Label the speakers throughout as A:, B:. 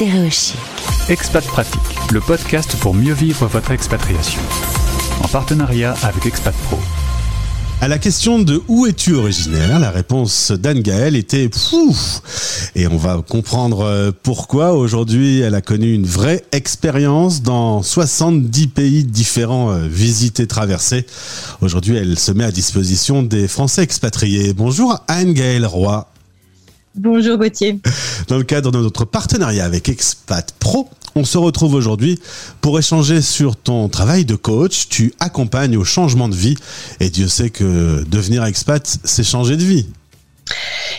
A: Stéréochic.
B: Expat Pratique, le podcast pour mieux vivre votre expatriation. En partenariat avec Expat Pro.
C: À la question de où es-tu originaire, la réponse d'Anne Gaël était pouf. Et on va comprendre euh, pourquoi aujourd'hui elle a connu une vraie expérience dans 70 pays différents euh, visités, traversés. Aujourd'hui, elle se met à disposition des Français expatriés. Bonjour Anne Gaël Roy.
D: Bonjour Gauthier.
C: Dans le cadre de notre partenariat avec Expat Pro, on se retrouve aujourd'hui pour échanger sur ton travail de coach. Tu accompagnes au changement de vie et Dieu sait que devenir expat, c'est changer de vie.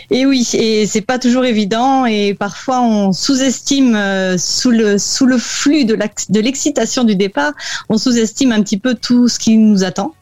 D: Et oui, et c'est pas toujours évident et parfois on sous-estime euh, sous le sous le flux de l'excitation du départ, on sous-estime un petit peu tout ce qui nous attend.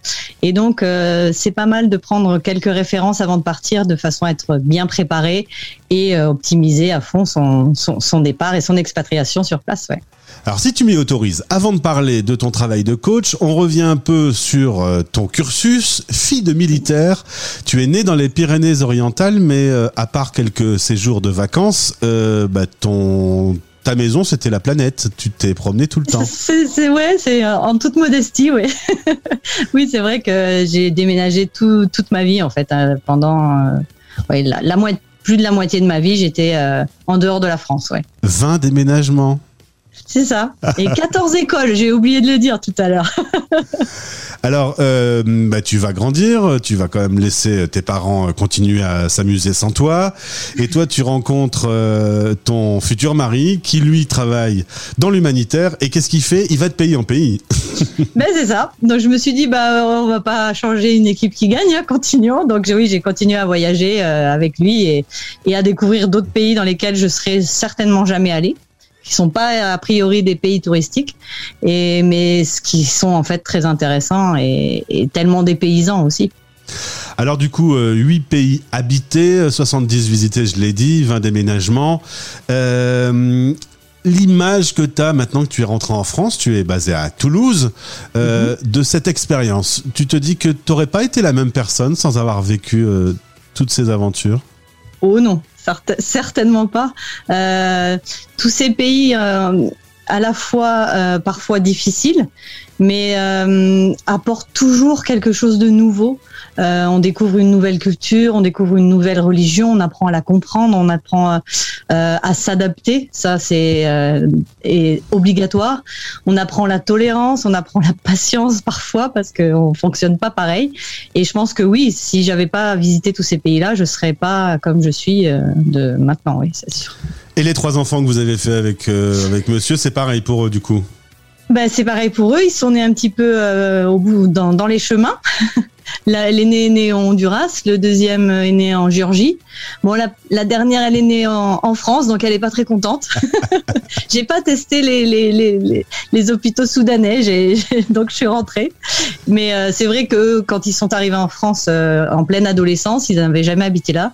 D: Et donc euh, c'est pas mal de prendre quelques références avant de partir de façon à être bien préparé et euh, optimiser à fond son, son, son départ et son expatriation sur place. Ouais.
C: Alors si tu m'y autorises, avant de parler de ton travail de coach, on revient un peu sur euh, ton cursus. Fille de militaire, tu es née dans les Pyrénées-Orientales, mais euh, à part quelques séjours de vacances, euh, bah, ton ta maison, c'était la planète. Tu t'es promené tout le temps.
D: C'est ouais, c'est en toute modestie, ouais. oui, c'est vrai que j'ai déménagé toute ma vie en fait pendant la, la plus de la moitié de ma vie, j'étais en dehors de la France, ouais.
C: 20 déménagements.
D: C'est ça. Et 14 écoles, j'ai oublié de le dire tout à l'heure.
C: Alors, euh, bah, tu vas grandir, tu vas quand même laisser tes parents continuer à s'amuser sans toi. Et toi, tu rencontres euh, ton futur mari qui, lui, travaille dans l'humanitaire. Et qu'est-ce qu'il fait? Il va te payer en pays.
D: ben, c'est ça. Donc, je me suis dit, bah, on va pas changer une équipe qui gagne, hein, continuons. Donc, oui, j'ai continué à voyager euh, avec lui et, et à découvrir d'autres pays dans lesquels je serais certainement jamais allée qui sont pas a priori des pays touristiques, et mais ce qui sont en fait très intéressants et, tellement des paysans aussi.
C: Alors du coup, 8 euh, pays habités, 70 visités, je l'ai dit, 20 déménagements. Euh, l'image que tu as maintenant que tu es rentré en France, tu es basé à Toulouse, euh, mhm. de cette expérience, tu te dis que tu n'aurais pas été la même personne sans avoir vécu toutes ces aventures?
D: Oh non, certainement pas. Euh, tous ces pays euh, à la fois euh, parfois difficiles, mais apportent toujours quelque chose de nouveau. on découvre une nouvelle culture, on découvre une nouvelle religion, on apprend à la comprendre, on apprend à s'adapter. Ça, c'est obligatoire. On apprend la tolérance, on apprend la patience parfois parce qu'on fonctionne pas pareil. Et je pense que oui, si j'avais pas visité tous ces pays-là, je serais pas comme je suis de maintenant. Oui, c'est sûr.
C: Et les trois enfants que vous avez fait avec, euh, monsieur, c'est pareil pour eux du coup?
D: Ben, c'est pareil pour eux. Ils sont nés un petit peu euh, au bout dans les chemins. L'aîné est né en Honduras, le deuxième est né en Géorgie. Bon, la, la dernière, elle est née en, en, France, donc elle est pas très contente. j'ai pas testé les, les, les, les hôpitaux soudanais, donc je suis rentrée. Mais euh, c'est vrai que quand ils sont arrivés en France euh, en pleine adolescence, ils n'avaient jamais habité là.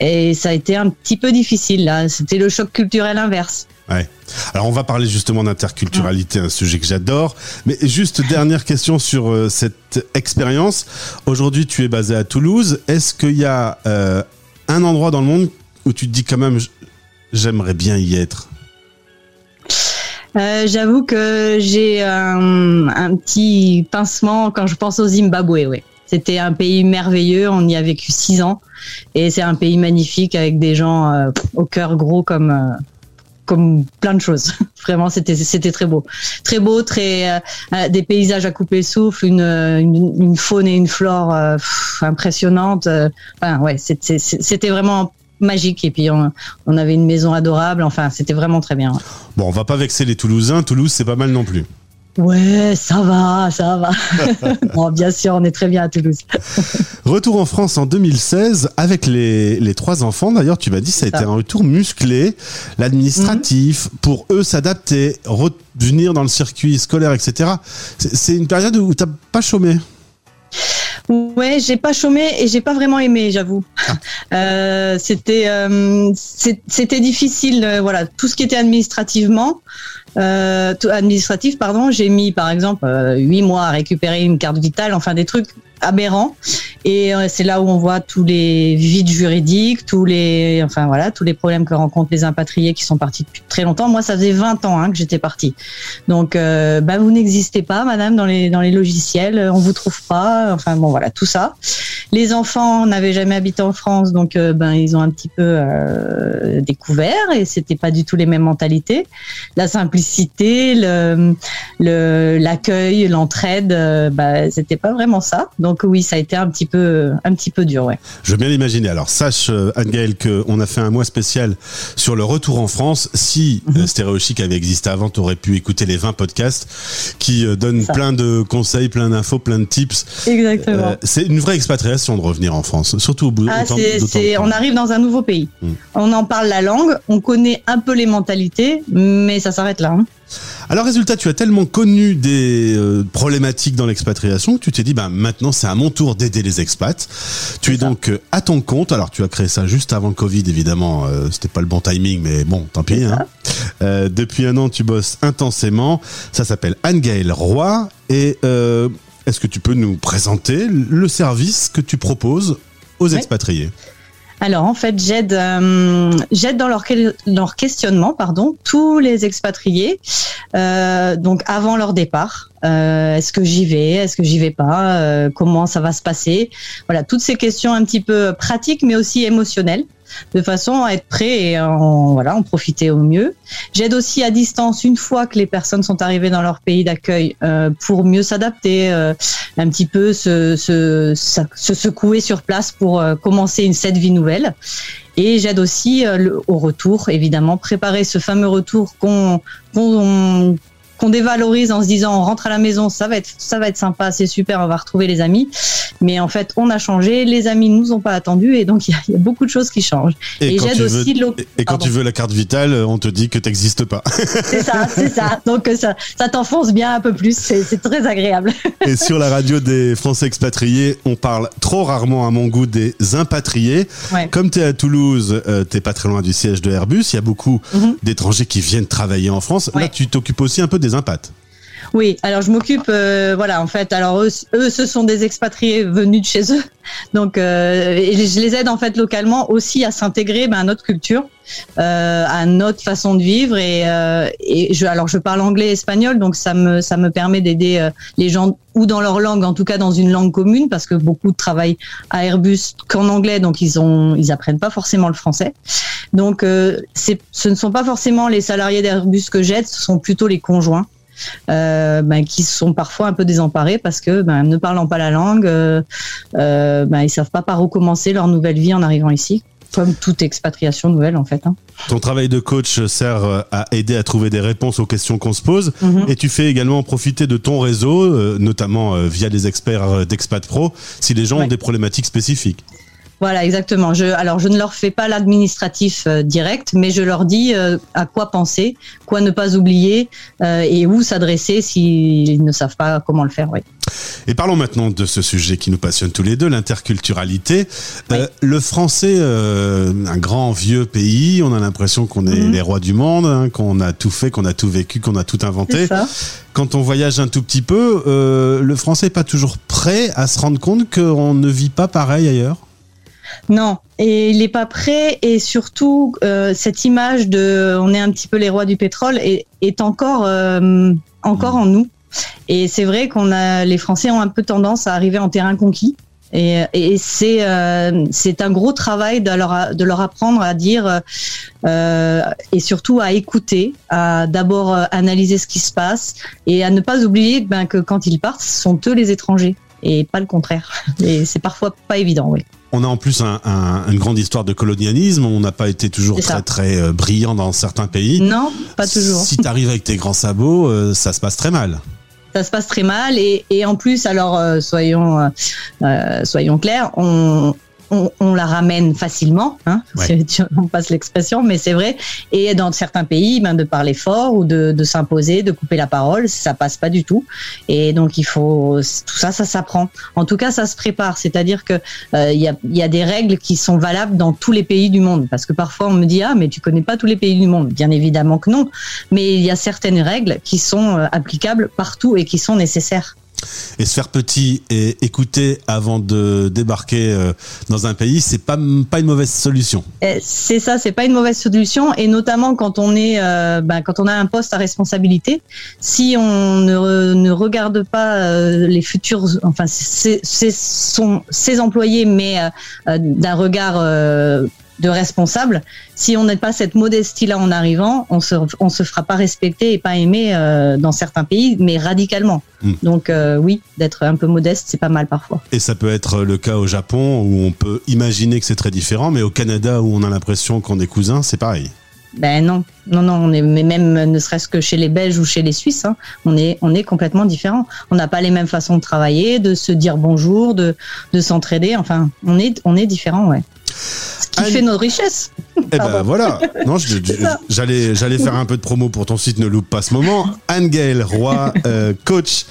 D: Et ça a été un petit peu difficile, là. C'était le choc culturel inverse.
C: Alors on va parler justement d'interculturalité, un sujet que j'adore. Mais juste dernière question sur euh, cette expérience. Aujourd'hui, tu es basé à Toulouse. Est-ce qu'il y a euh, un endroit dans le monde où tu te dis quand même, j'aimerais bien y être?
D: Euh, J'avoue que j'ai un, un, petit pincement quand je pense au Zimbabwe. Oui. C'était un pays merveilleux. On y a vécu six ans et c'est un pays magnifique avec des gens au cœur gros comme comme plein de choses. Vraiment, c'était c'était très beau, très beau, très euh, euh, des paysages à couper le souffle, une, une, faune et une flore euh, impressionnantes. enfin, ouais, c'était vraiment magique et puis on, on, avait une maison adorable. Enfin, c'était vraiment très bien.
C: Bon, on va pas vexer les Toulousains. Toulouse, c'est pas mal non plus.
D: Ouais, ça va, ça va. bon, bien sûr, on est très bien à Toulouse.
C: retour en France en 2016 avec les, les trois enfants. D'ailleurs, tu m'as dit ça a été un retour musclé, l'administratif, mhm. pour eux s'adapter, revenir dans le circuit scolaire, etc. C'est une période où tu n'as pas chômé?
D: Ouais, j'ai pas chômé et j'ai pas vraiment aimé, j'avoue. Ah. Euh, c'était euh, c'était difficile, euh, voilà, tout ce qui était administrativement. Administratif, pardon, j'ai mis par exemple huit mois à récupérer une carte vitale, enfin des trucs aberrants. Et euh, c'est là où on voit tous les vides juridiques, tous les, enfin voilà, tous les problèmes que rencontrent les impatriés qui sont partis depuis très longtemps. Moi, ça faisait 20 ans hein, que j'étais partie. Donc, euh, bah, vous n'existez pas, madame, dans les dans les logiciels. On vous trouve pas. Enfin bon, voilà, tout ça. Les enfants n'avaient jamais habité en France, donc euh, ben ils ont un petit peu euh, découvert et c'était pas du tout les mêmes mentalités. La simplicité, le l'accueil, l'entraide, euh, bah, c'était pas vraiment ça. Donc oui, ça a été un petit peu un petit peu dur, ouais.
C: Je veux bien l'imaginer. Alors sache Anne-Gaëlle qu'on a fait un mois spécial sur le retour en France. Si mm Chic avait existé avant, tu aurais pu écouter les 20 podcasts qui donnent plein de conseils, plein d'infos, plein de tips.
D: Exactement.
C: c'est une vraie expatriation de revenir en France, surtout au bout
D: ah, On arrive dans un nouveau pays. Hmm. On en parle la langue, on connaît un peu les mentalités, mais ça s'arrête là. Hein.
C: Alors résultat, tu as tellement connu des euh, problématiques dans l'expatriation que tu t'es dit, bah, maintenant c'est à mon tour d'aider les expats. Tu es donc euh, à ton compte. Alors tu as créé ça juste avant le Covid, évidemment. Euh, C'était pas le bon timing, mais bon, tant pis. Hein. depuis un an, tu bosses intensément. Ça s'appelle Anne-Gaëlle Roy. Et est-ce que tu peux nous présenter le service que tu proposes aux expatriés?
D: Alors en fait, j'aide euh, j'aide dans leur, leur questionnement, pardon, tous les expatriés. Euh, donc avant leur départ, euh, est-ce que j'y vais, est-ce que j'y vais pas, comment ça va se passer? Voilà, toutes ces questions un petit peu pratiques, mais aussi émotionnelles de façon à être prêt et en, voilà, en profiter au mieux. J'aide aussi à distance une fois que les personnes sont arrivées dans leur pays d'accueil euh, pour mieux s'adapter, euh, un petit peu se, se, se, secouer sur place pour euh, commencer une cette vie nouvelle. Et j'aide aussi au retour, évidemment, préparer ce fameux retour qu'on qu'on dévalorise en se disant on rentre à la maison, ça va être ça va être sympa, c'est super, on va retrouver les amis. Mais en fait, on a changé, les amis ne nous ont pas attendus et donc il y, a beaucoup de choses qui changent.
C: Et, j'aide aussi veux, Et quand tu veux la carte vitale, on te dit que tu n'existes pas.
D: C'est ça, c'est ça. Donc ça, ça t'enfonce bien un peu plus, c'est très agréable.
C: Et sur la radio des Français expatriés, on parle trop rarement à mon goût des impatriés. Comme tu es à Toulouse, euh, tu n'es pas très loin du siège de Airbus, il y a beaucoup mhm. d'étrangers qui viennent travailler en France. Là, tu t'occupes aussi un peu des impats.
D: Oui, alors je m'occupe, euh, voilà, en fait, alors eux, ce sont des expatriés venus de chez eux, donc euh, je les aide en fait localement aussi à s'intégrer ben, à notre culture, euh, à notre façon de vivre. Et, et je, alors je parle anglais et espagnol, donc ça me ça me permet d'aider les gens ou dans leur langue, en tout cas dans une langue commune, parce que beaucoup travaillent à Airbus qu'en anglais, donc ils ont ils apprennent pas forcément le français. Donc c'est ce ne sont pas forcément les salariés d'Airbus que j'aide, ce sont plutôt les conjoints euh, ben, qui sont parfois un peu désemparés parce que ben, ne parlant pas la langue, euh, euh, ben, ils savent pas par où commencer leur nouvelle vie en arrivant ici comme toute expatriation nouvelle en fait. Hein.
C: Ton travail de coach sert à aider à trouver des réponses aux questions qu'on se pose mhm. et tu fais également profiter de ton réseau, notamment via les experts d'Expat Pro, si les gens ont des problématiques spécifiques.
D: Voilà, exactement. Je, alors, je ne leur fais pas l'administratif euh, direct, mais je leur dis euh, à quoi penser, quoi ne pas oublier euh, et où s'adresser s'ils ne savent pas comment le faire. Oui.
C: Et parlons maintenant de ce sujet qui nous passionne tous les deux, l'interculturalité. le français, un grand vieux pays, on a l'impression qu'on est mhm. les rois du monde, hein, qu'on a tout fait, qu'on a tout vécu, qu'on a tout inventé. Quand on voyage un tout petit peu, le français n'est pas toujours prêt à se rendre compte qu'on ne vit pas pareil ailleurs?
D: Non, et il n'est pas prêt. Et surtout, euh, cette image de, on est un petit peu les rois du pétrole, est, est encore, euh, encore en nous. Et c'est vrai qu'on a, les Français ont un peu tendance à arriver en terrain conquis. Et, et c'est euh, c'est un gros travail de leur, de leur apprendre à dire euh, et surtout à écouter, à d'abord analyser ce qui se passe et à ne pas oublier ben, que quand ils partent, ce sont eux les étrangers et pas le contraire. Et c'est parfois pas évident, oui.
C: On a en plus un, une grande histoire de colonialisme. On n'a pas été toujours très très euh, brillant dans certains pays.
D: Non, pas toujours.
C: Si tu arrives avec tes grands sabots, euh, ça se passe très mal
D: ça se passe très mal et, et en plus alors euh, soyons soyons clairs on, on, la ramène facilement, hein, on passe l'expression, mais c'est vrai. Et dans certains pays, ben, de parler fort ou de, s'imposer, de couper la parole, ça passe pas du tout. Et donc il faut tout ça, ça s'apprend. En tout cas, ça se prépare. C'est-à-dire que euh, il y, a, des règles qui sont valables dans tous les pays du monde. Parce que parfois on me dit ah mais tu connais pas tous les pays du monde. Bien évidemment que non. Mais il y a certaines règles qui sont euh, applicables partout et qui sont nécessaires.
C: Et se faire petit et écouter avant de débarquer euh, dans un pays, c'est pas pas une mauvaise solution.
D: C'est ça, c'est pas une mauvaise solution, et notamment quand on est, euh, ben, quand on a un poste à responsabilité, si on ne, ne regarde pas euh, les futurs, enfin, c'est son ses employés, mais d'un regard de responsable. Si on n'est pas cette modestie-là en arrivant, on se, on se fera pas respecter et pas aimer euh, dans certains pays, mais radicalement. Hmm. Donc euh, oui, d'être un peu modeste, c'est pas mal parfois.
C: Et ça peut être le cas au Japon où on peut imaginer que c'est très différent, mais au Canada où on a l'impression qu'on est cousins, c'est pareil.
D: Ben non, non, non, on est, mais même ne serait-ce que chez les Belges ou chez les Suisses, hein, on est, on est complètement différent. On n'a pas les mêmes façons de travailler, de se dire bonjour, de, de s'entraider. Enfin, on est, on est différent, ouais. Ce qui fait nos richesses.
C: Eh ben voilà. Non, j'allais, j'allais faire un peu de promo pour ton site. Ne loupe pas ce moment. Anne-Gaëlle Roy, euh, coach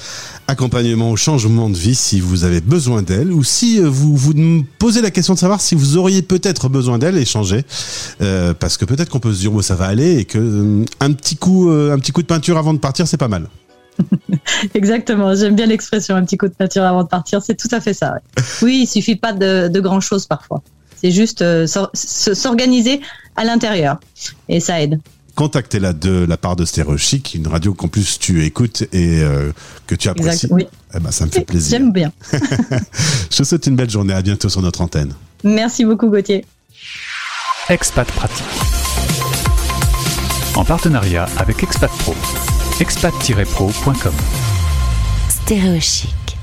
C: accompagnement au changement de vie si vous avez besoin d'elle ou si euh, vous vous posez la question de savoir si vous auriez peut-être besoin d'elle et changer euh, parce que peut-être qu'on peut se dire bon ça va aller et que un petit coup un petit coup de peinture avant de partir c'est pas mal.
D: Exactement, j'aime bien l'expression un petit coup de peinture avant de partir, c'est tout à fait ça. Oui, il suffit pas de, de grand chose parfois. C'est juste euh, s'organiser à l'intérieur et ça aide.
C: Contactez-la de la part de Stéréo Chic, une radio qu'en plus tu écoutes et euh, que tu apprécies. oui. Eh ben, ça me fait plaisir.
D: J'aime bien.
C: Je vous souhaite une belle journée. À bientôt sur notre antenne.
D: Merci beaucoup, Gauthier.
B: Expat Pratique. En partenariat avec Expat Pro. expat-pro.com.
A: Stéréo Chic.